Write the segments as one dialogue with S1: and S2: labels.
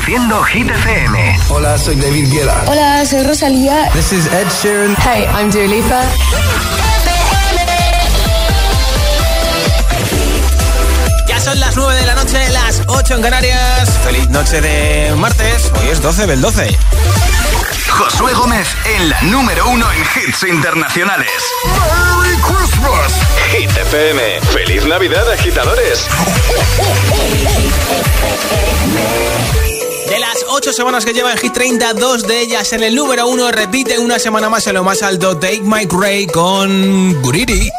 S1: Hit FM.
S2: Hola, soy David Guetta.
S3: Hola, soy Rosalía.
S2: This is Ed Sheeran.
S3: Hey, I'm Dua Lipa.
S4: Ya son las 9 de la noche, las 8 en Canarias. Feliz noche de martes. Hoy es 12 del 12.
S1: Josué Gómez en la número uno en hits internacionales.
S5: ¡Merry Christmas! Hit FM. ¡Feliz Navidad, agitadores!
S4: De las 8 semanas que lleva en Hit 30, dos de ellas en el número uno repite una semana más en lo más alto. Take Mike Ray con Guriri.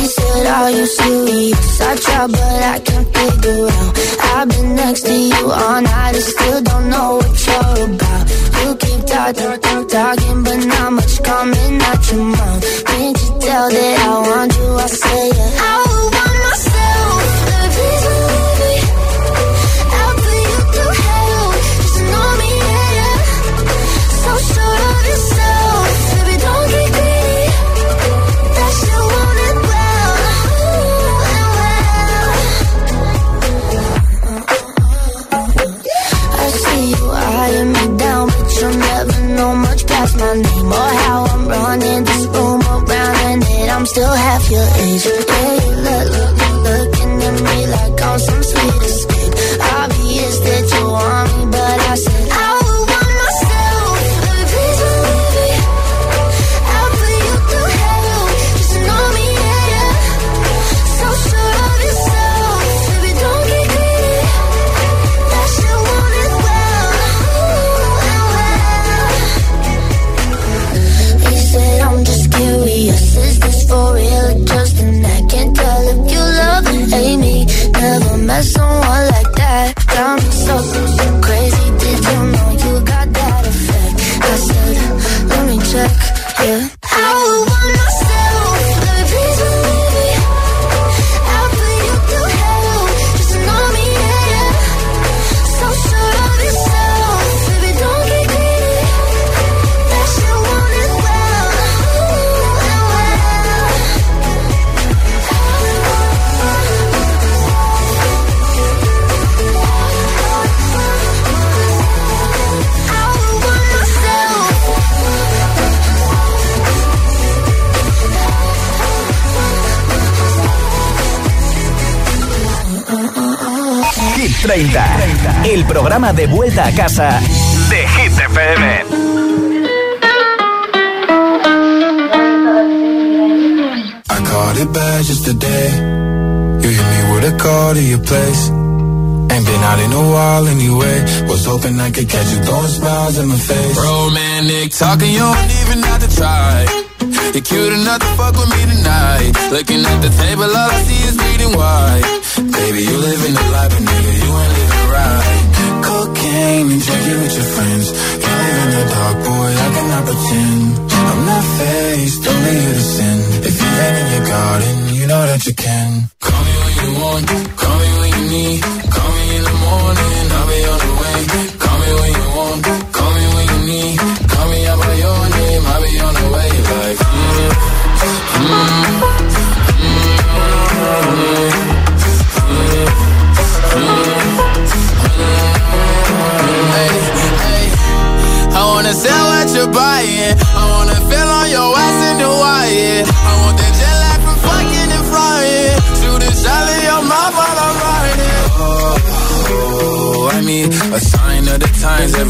S6: He said, Are you serious? I try, but I can't figure out. I've been next to you all night and still don't know what you're about. You keep talking, talk, talking, but not much coming out your mouth. Can't you tell that I want you? I say, yeah. I want know much past my name or how I'm running this room around and it. I'm still half your age. Yeah, you look, look, look, looking at me like I'm some sweet
S1: programa de vuelta a casa de Hit FM.
S7: I caught it bad just today. You hit me with a call to your place. Ain't been out in a while anyway. Was hoping I could catch you throwing smiles in my face.
S8: Romantic talking, you don't even have to try. You're cute enough to fuck with me tonight. Looking at the table, all I see is bleeding white.
S7: Baby, you living the life, but nigga, you ain't living right. Cocaine and drinking with your friends. You live in the dark, boy, I cannot pretend. I'm not faced, only you to sin. If you in your garden, you know that you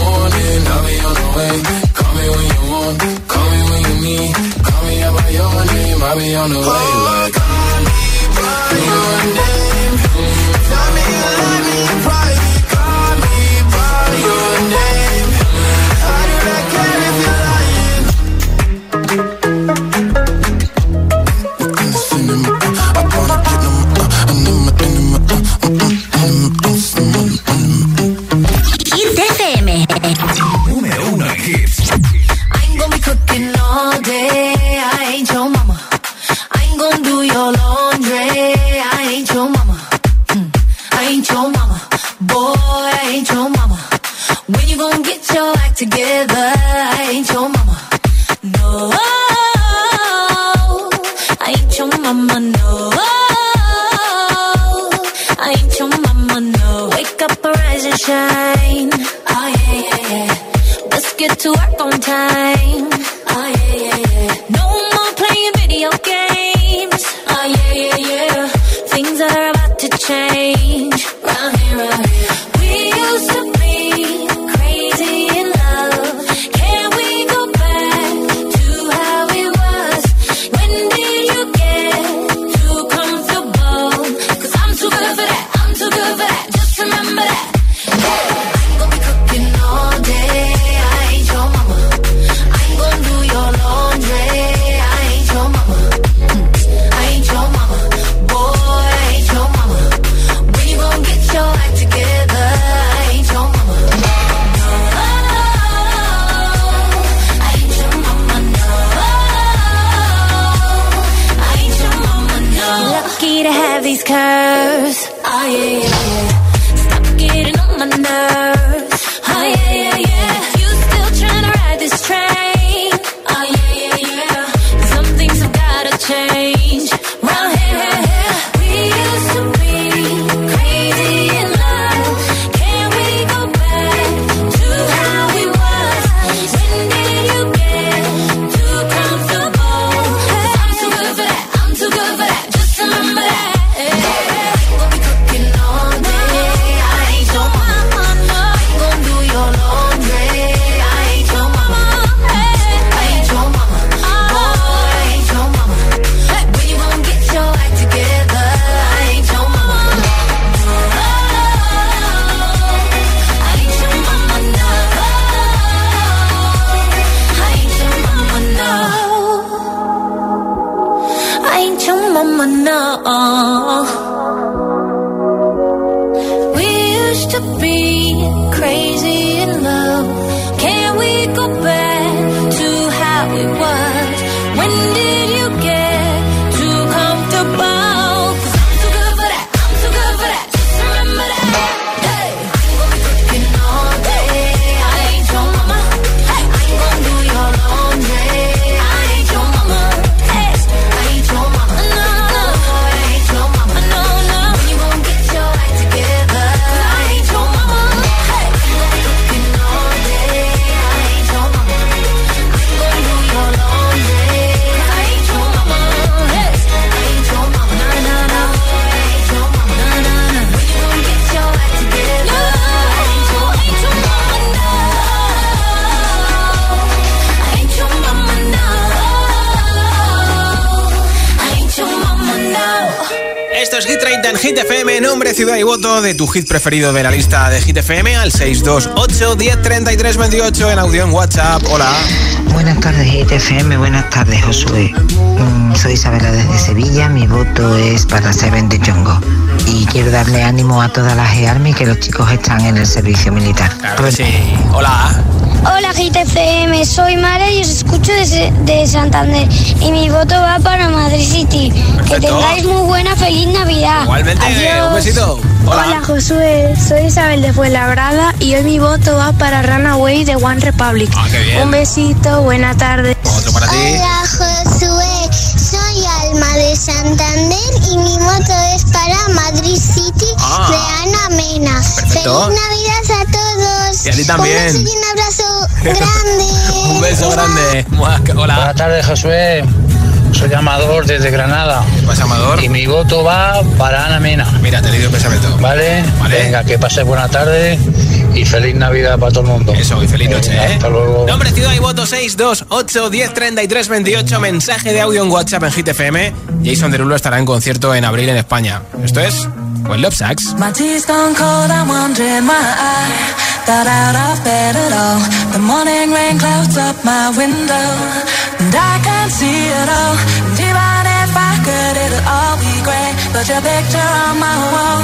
S8: morning, I'll be on the way. Call me when you want, call me when you need. Call me by your name, I'll be on the way. Like, call me by your name.
S9: Oh yeah. Let's get to work on time.
S4: Ciudad y voto de tu hit preferido de la lista de Hit FM al 628 1033 28 en audio en WhatsApp. Hola.
S10: Buenas tardes, ITFM. Buenas tardes, Josué. Mm, soy Isabela desde Sevilla. Mi voto es para Seven de Jongo. Y quiero darle ánimo a toda la GEARMY que los chicos están en el servicio militar.
S4: Claro que sí. Hola.
S11: Hola GTFM, soy Mara y os escucho desde de Santander y mi voto va para Madrid City. Que tengáis muy buena feliz Navidad.
S4: Igualmente,
S11: Adiós.
S4: un besito. Hola.
S12: Josué, soy Isabel de Fuenlabrada y hoy mi voto va para Runaway de One Republic.
S4: Ah, qué bien.
S12: Un besito, buena tarde.
S4: Otro para ti.
S13: Hola Josué, soy Alma de Santander y mi voto es para Madrid City
S4: Ah.
S13: de Ana Mena.
S4: Perfecto.
S13: Feliz Navidad a todos.
S4: Y a ti también.
S13: Un beso y un abrazo grande.
S4: Un beso grande. Hola.
S14: Buenas tardes, Josué. Soy Amador desde Granada.
S4: ¿Qué pasa, Amador?
S14: Y mi voto va para Ana Mena.
S4: Mira, te he leído el pensamiento.
S14: ¿Vale?
S4: Vale.
S14: Venga, que pases buena tarde y feliz Navidad para todo el mundo.
S4: Eso, y feliz noche,
S14: Venga,
S4: ¿eh?
S14: Hasta luego.
S4: Nombre, ciudad y voto 628 1033 28. Mensaje de audio en WhatsApp en Hit FM. Jason Derulo estará en concierto en abril en España. Esto es When Love Sucks.
S15: Got out of bed at all. The morning rain clouds up my window, and I can't see it all. And even if I could, it'll all be great. But your picture on my wall,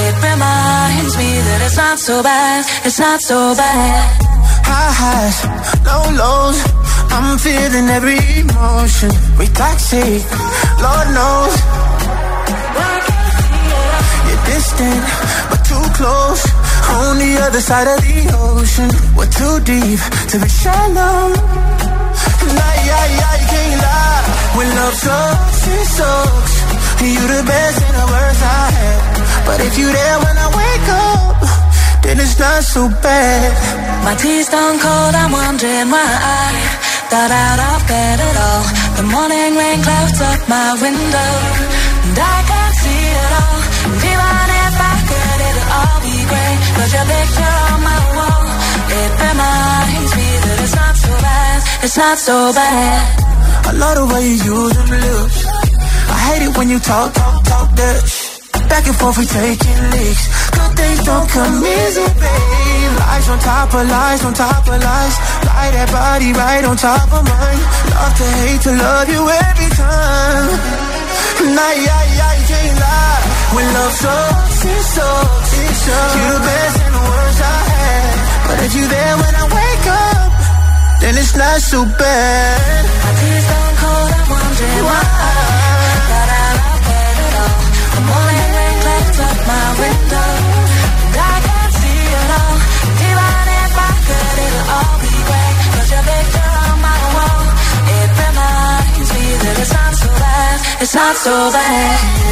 S15: it reminds me that it's not so bad, it's not so bad.
S16: High highs, low lows. I'm feeling every emotion. We toxic, Lord knows. You're distant, but other side of the ocean. We're too deep to be shallow. Nah, yeah, yeah, you can't lie. When love sucks, it sucks. You the best and the worst I had. But if you there when I wake up, then it's not so bad.
S15: My tea's stone cold, I'm wondering why I got out of bed at all. The morning rain clouds up my window, and I can't see it all. And Cause your picture on my wall, it reminds me that it's not so bad, it's not so bad.
S16: I love the way you use them lips. I hate it when you talk, talk, talk that Back and forth, we taking leaks. Good things don't come easy, babe. Lies on top of lies, on top of lies. Lie that body right on top of mine. Love to hate to love you every time. Nah, yeah, yeah, you can't lie. When love sucks, it sucks. It sucks. You the best and the worst I had. But if you there when I wake up, then it's not so bad.
S15: My tea's stone cold, I'm wondering why. up my window And I can't see it all Even if I could, it'll all be great reminds me that it's not so bad. It's not so bad.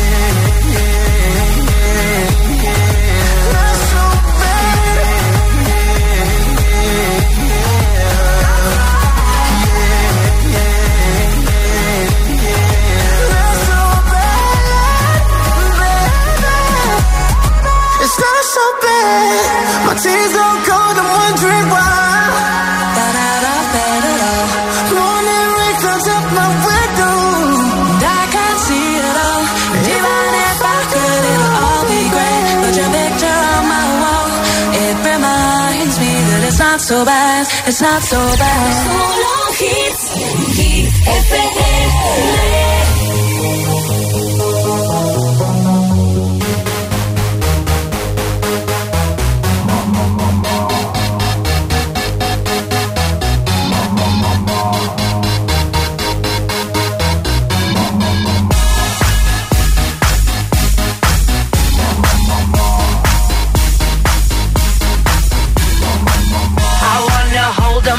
S16: My tears don't cold, I'm wondering why.
S15: So bad. It's not so bad.
S9: Solo hits, hit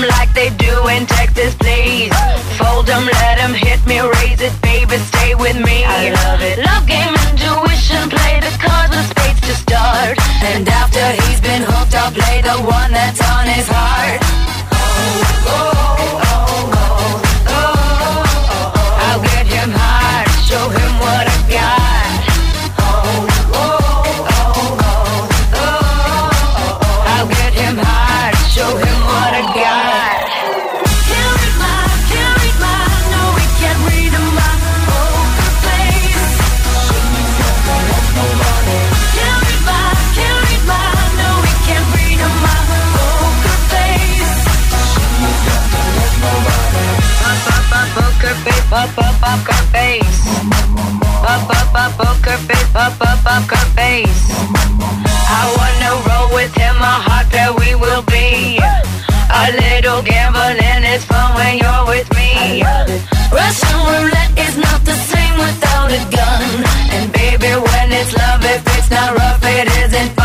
S9: FM.
S17: they do in Texas, please. Fold them, let them hit me, raise it, baby, stay with me. I love it. Love game, intuition, play the cards with spades to start. And after he's been hooked, I'll play the one that's on his heart. Oh, oh, oh, oh, oh, oh. oh, oh. I'll get him hard, show him what I got. Up, up, up her face. Up, up, up, poker face. Up, up, up her face. I wanna roll with him, a hot pair we will be. A little gambling is fun when you're with me. Russian roulette is not the same without a gun. And baby, when it's love, if it's not rough, it isn't fun.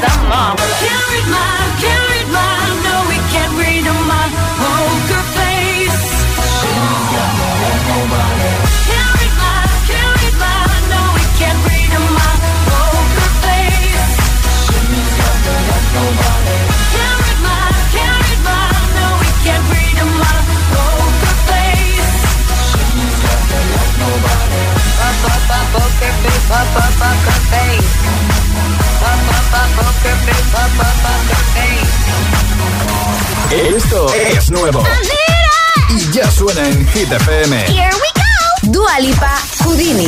S17: them all. Can't read my, can't read my, no, we can't read my poker face.
S3: She's got no one,
S16: nobody. Can't read my, can't read my, no, we can't read my poker face. She's got no one, nobody. Can't read my, can't read my, no, we can't read my poker face. She's got no one, nobody. Poker face, poker face. Esto es nuevo. Y ya suena en Hit FM. Here we go. Dua Lipa, Houdini.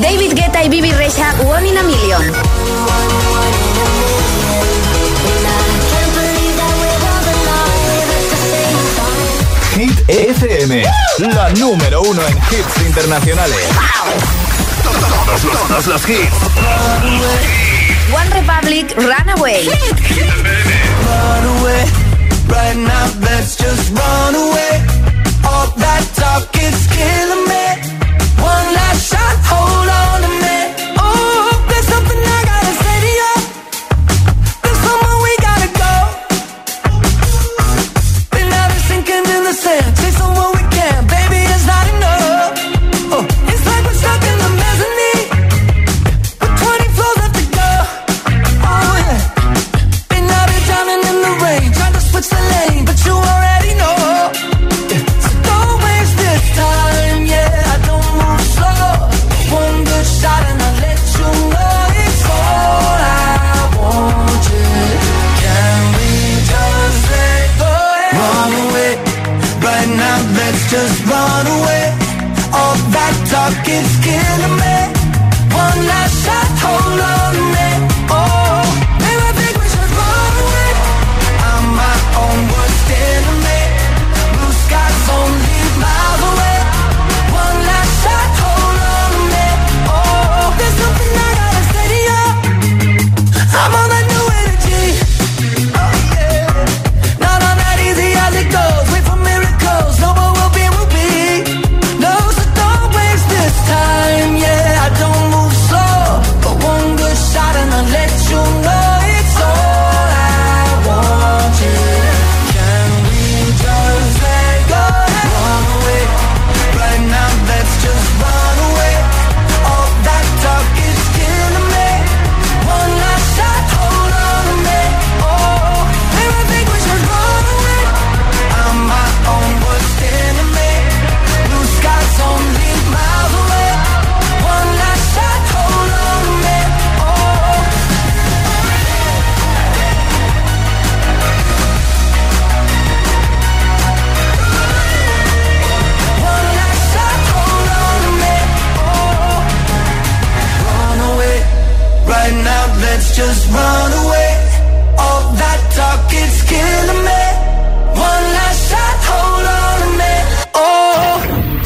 S16: David Guetta y Bibi Rexa, One in a Million. FM, la número uno en hits internacionales. Todos los, todos los hits. One Republic, Runaway. Run away, right now let's just run away. All that talk is killing me.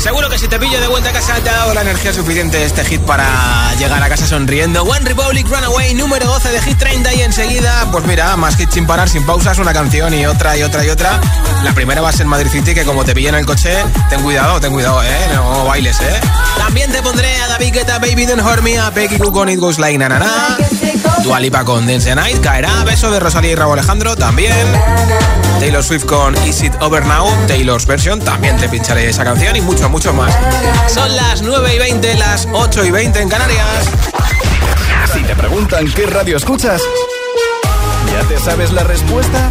S4: Seguro que si te pillo de vuelta a casa te ha dado la energía suficiente este hit para llegar a casa sonriendo. One Republic Runaway, número 12 de Hit 30 y enseguida, pues mira, más hits sin parar, sin pausas, una canción y otra y otra y otra. La primera va a ser Madrid City, que como te pille en el coche, ten cuidado, ten cuidado, eh, no bailes, eh. También te pondré a David Guetta, Baby Don't Hurt Me, a Becky Cook con It Goes Like Na. Dua Lipa con Dance the Night, caerá, beso de Rosalía y Raúl Alejandro, también. Taylor Swift con Is It Over Now, Taylor's version, también te pincharé esa canción y mucho, mucho más. Son las 9 y 20, las 8 y 20 en Canarias.
S5: Si te preguntan qué radio escuchas, ¿ya te sabes la respuesta?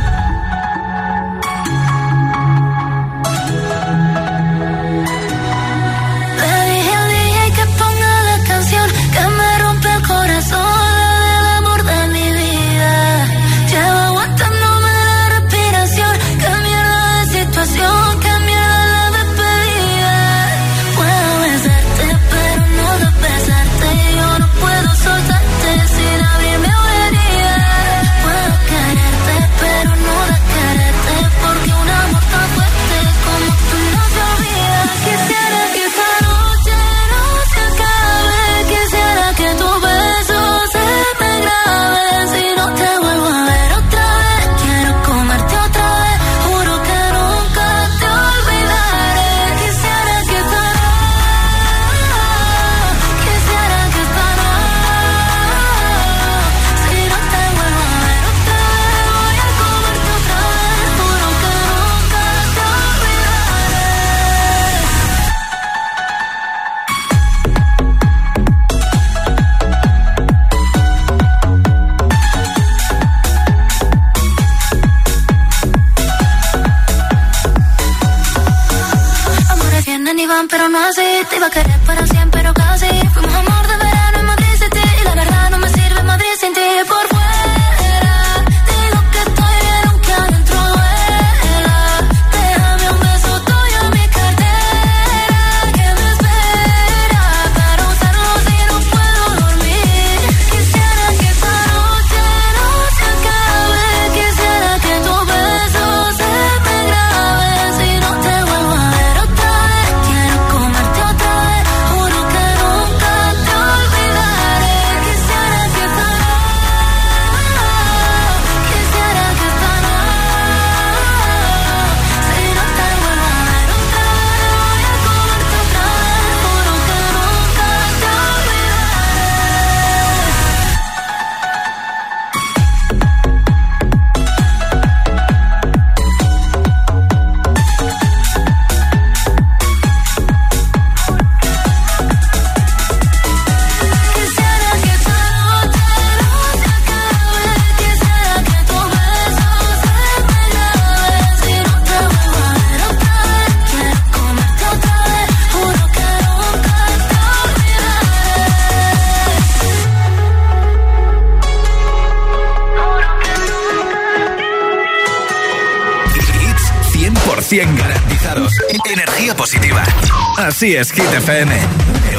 S5: Así es, Hit FM.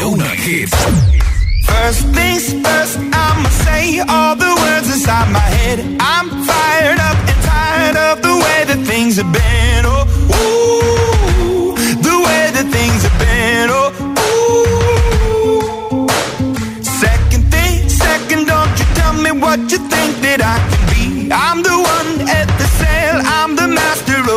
S5: Uno en hits.
S18: First things first, I'ma say all the words said, I'm fired up and tired of the way that things have been. Oh, ooh, the way that things have been. Oh, ooh. Second thing, second, don't you tell me what you think that I can be. I'm the one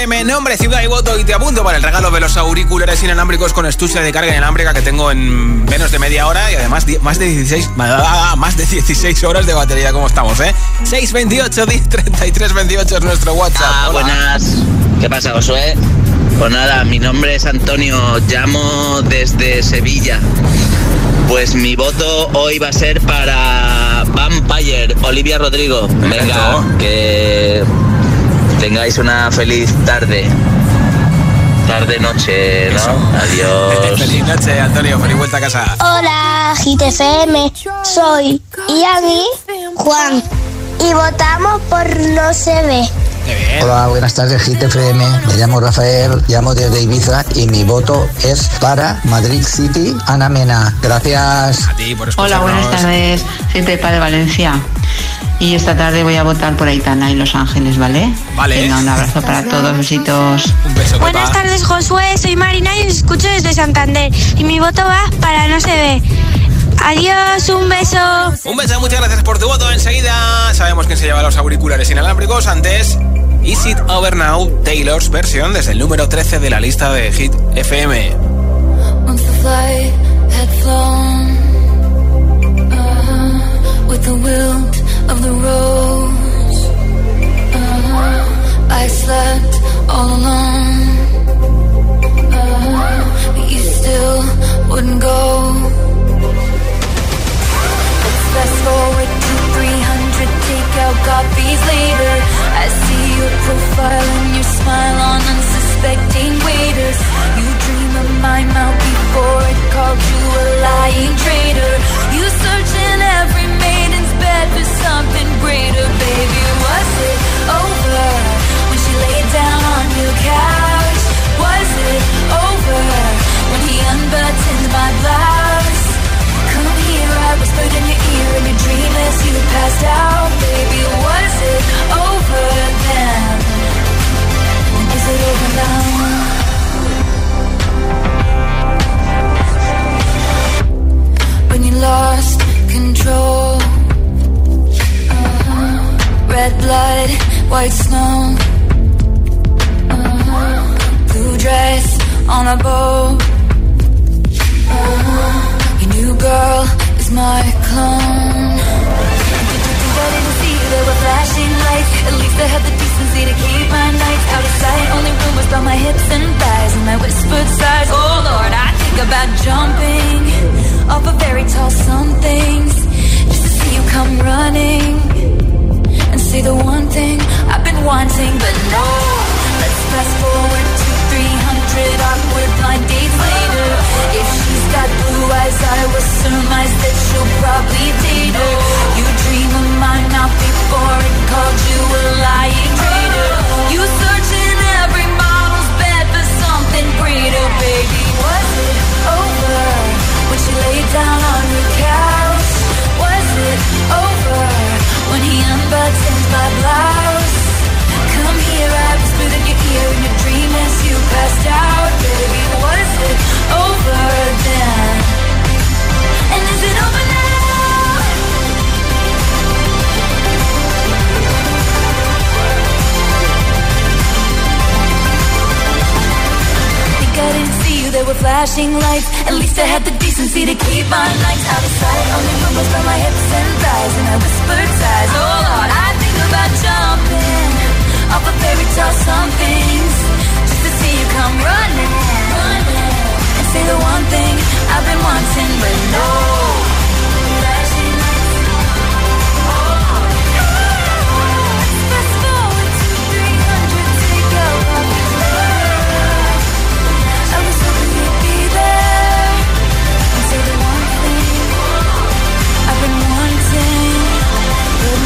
S4: FM, nombre, ciudad y voto y te apunto para el regalo de los auriculares inalámbricos con estuche de carga inalámbrica que tengo en menos de media hora y además más de 16 más de 16 horas de batería como estamos, ¿eh? 628 10 33 28 es nuestro WhatsApp.
S19: Ah,
S4: Hola.
S19: buenas. ¿Qué pasa, Josué? Pues nada, mi nombre es Antonio, llamo desde Sevilla. Pues mi voto hoy va a ser para Vampire, Olivia Rodrigo. Venga, que tengáis una feliz tarde. Tarde, noche, ¿no? Adiós.
S4: Feliz noche, Antonio, feliz vuelta a casa.
S13: Hola, GTFM. Soy Iami Juan. Y votamos por No se ve.
S20: Hola, buenas tardes, GTFM. Me llamo Rafael, llamo desde Ibiza y mi voto es para Madrid City, Ana Mena. Gracias.
S4: A ti por
S21: Hola, buenas tardes. Soy Pepa de Valencia. Y esta tarde voy a votar por Aitana y Los Ángeles, ¿vale?
S4: Vale.
S21: Venga, un abrazo para todos, besitos.
S4: Un beso,
S22: Buenas tardes, Josué. Soy Marina y os escucho desde Santander. Y mi voto va para No se ve. Adiós, un beso.
S4: Un beso, muchas gracias por tu voto. Enseguida sabemos quién se lleva los auriculares inalámbricos. Antes, Is It Over Now, Taylor's versión desde el número 13 de la lista de Hit FM.
S15: Once the flight had flown uh, with the wilt of the rose, uh, I slept all alone. Flashing lights. At least I had the decency to keep my nights out of sight. Only rumors from my hips and thighs, and I whispered sighs. Oh Lord, I think about jumping off a fairy tale somethings just to see you come running, running and say the one thing I've been wanting, but no.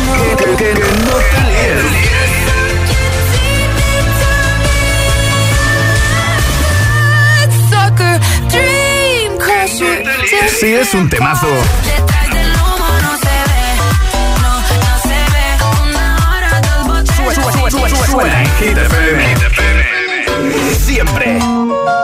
S15: No.
S5: Que, que, que no. Si es un temazo. Suena, suena, suena FM. Siempre.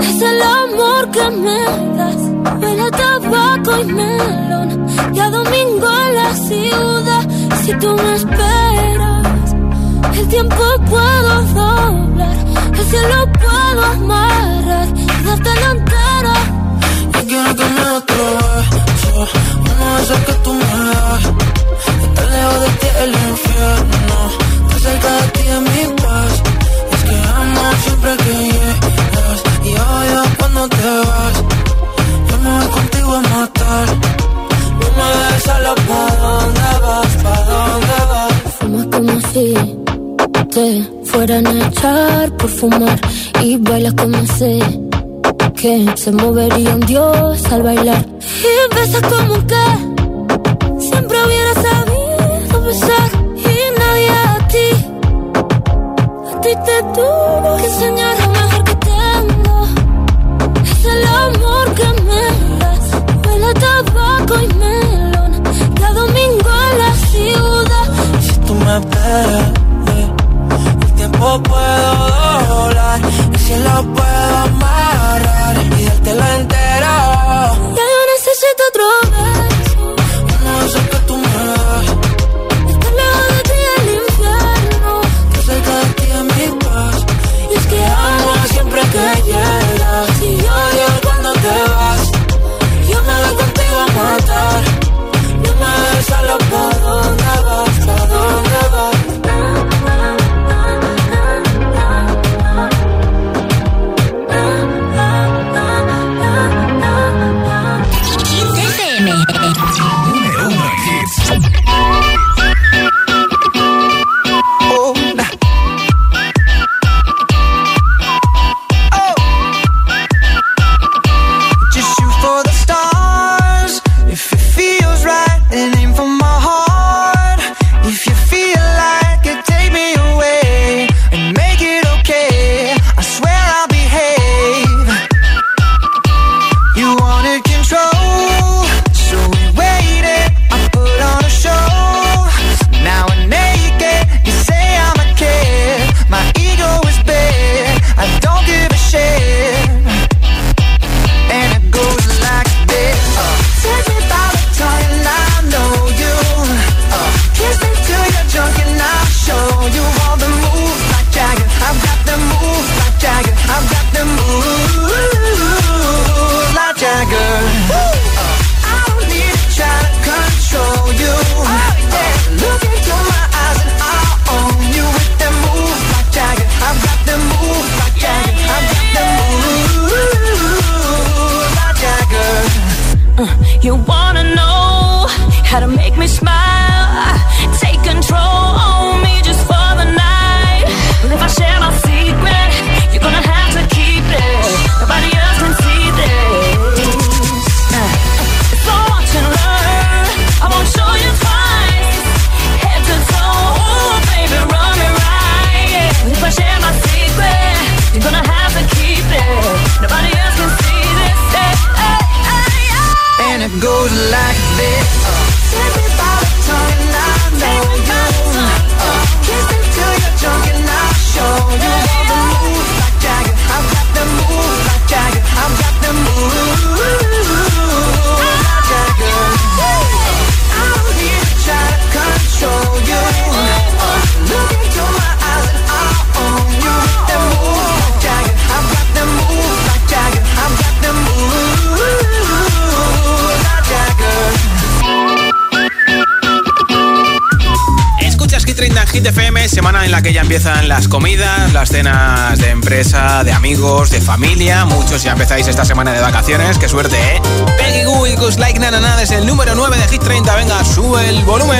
S9: es el amor que me das. Huele a tabaco y melón. Y a domingo en la ciudad. Si tú me esperas, el tiempo puedo doblar. El cielo puedo amarrar y darte la entera.
S12: Yo quiero que me beso Uno de que tú me das Estar lejos de ti el infierno Estar cerca de ti es mi paz Que amo siempre que llegas Y odio cuando te vas Yo me voy contigo a matar No me dejes sola, ¿pa' dónde vas? ¿Pa' dónde vas?
S9: Fumas como si te fueran a echar por fumar. Y bailas como sé que se movería un dios al bailar. Y besas como que siempre hubiera sabido besar. Ti te tuvo que enseñar lo You wanna know how to make me
S8: smile? FM, semana en la que ya empiezan las comidas, las cenas de empresa, de amigos, de familia. Muchos ya empezáis esta semana de vacaciones, qué suerte, ¿eh? Peggy Goo y Goose Like es el número 9 de Hit 30. Venga, sube el volumen.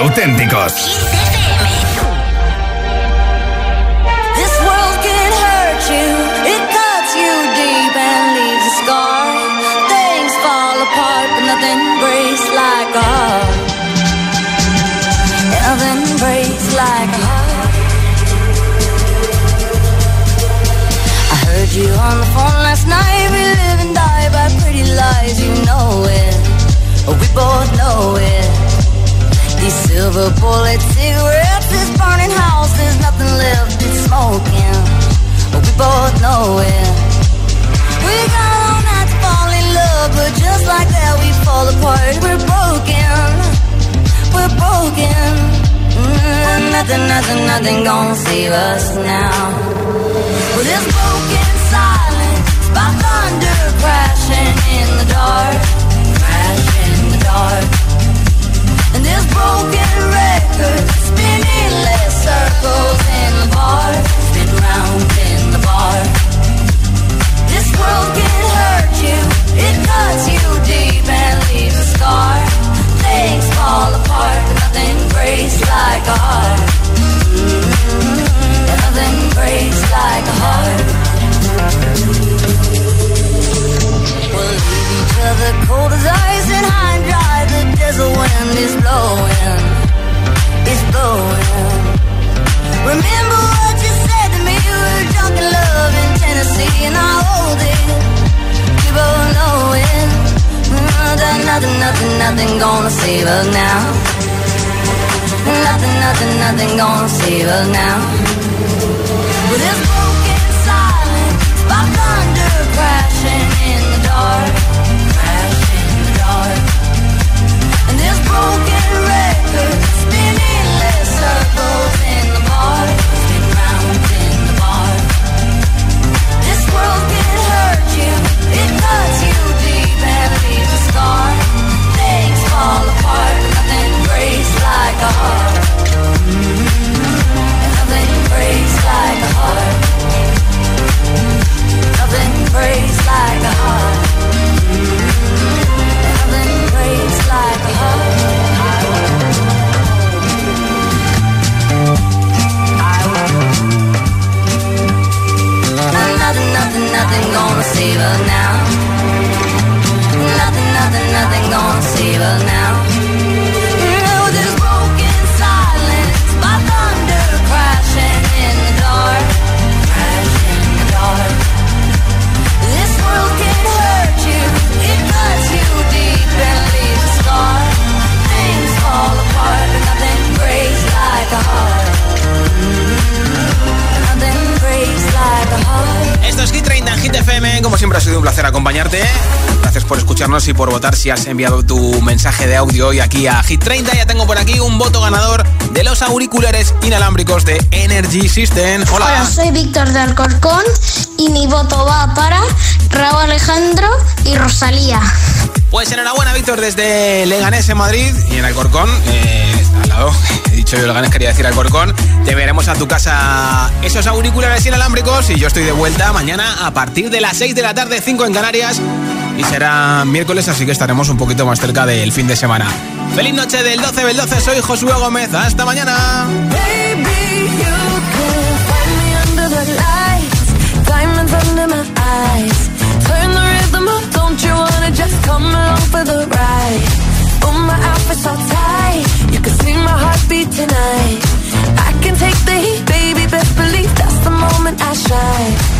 S5: auténticos.
S9: This world can hurt you, it cuts you deep and leaves a scar. Things fall apart, but nothing breaks like a heart. Nothing breaks like a heart. I heard you on the phone of a bullet, cigarettes, this burning house, there's nothing left, but smoking. But we both know it. We got all night to fall in love, but just like that we fall apart. We're broken, we're broken. Mm, nothing, nothing, nothing gonna save us now. Well, this broken silence by thunder crashing in the dark. broken spinning circles in the bar, spin round in the bar. This world can hurt you, it cuts you deep and leaves a scar. Things fall apart, but nothing breaks like a heart. Nothing breaks like a heart. We leave each other cold as ice and high and dry. The desert wind is blowing.
S4: por votar si has enviado tu mensaje de audio hoy aquí a Hit 30. Ya tengo por aquí un voto ganador de los auriculares inalámbricos de Energy System. Hola.
S11: Hola, soy Víctor de Alcorcón y mi voto va para Raúl Alejandro y Rosalía.
S4: Pues enhorabuena, Víctor, desde Leganés en Madrid y en Alcorcón, eh, al lado, he dicho yo Leganés, quería decir Alcorcón. Te veremos a tu casa esos auriculares inalámbricos y yo estoy de vuelta mañana a partir de las 6 de la tarde, 5 en Canarias y será miércoles, así que estaremos un poquito más cerca del fin de semana. Feliz noche del 12 del 12, soy Josué Gómez, hasta mañana.
S16: Tonight, I can take the heat, baby. Best believe that's the moment I shine.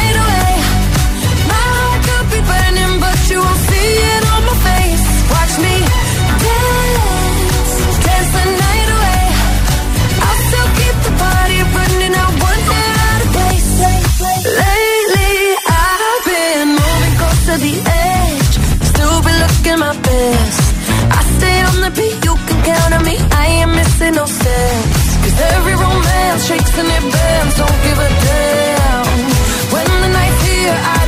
S16: really no sense. Cause every romance shakes and it bends, don't give a damn. When the night's here, I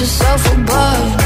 S12: yourself above.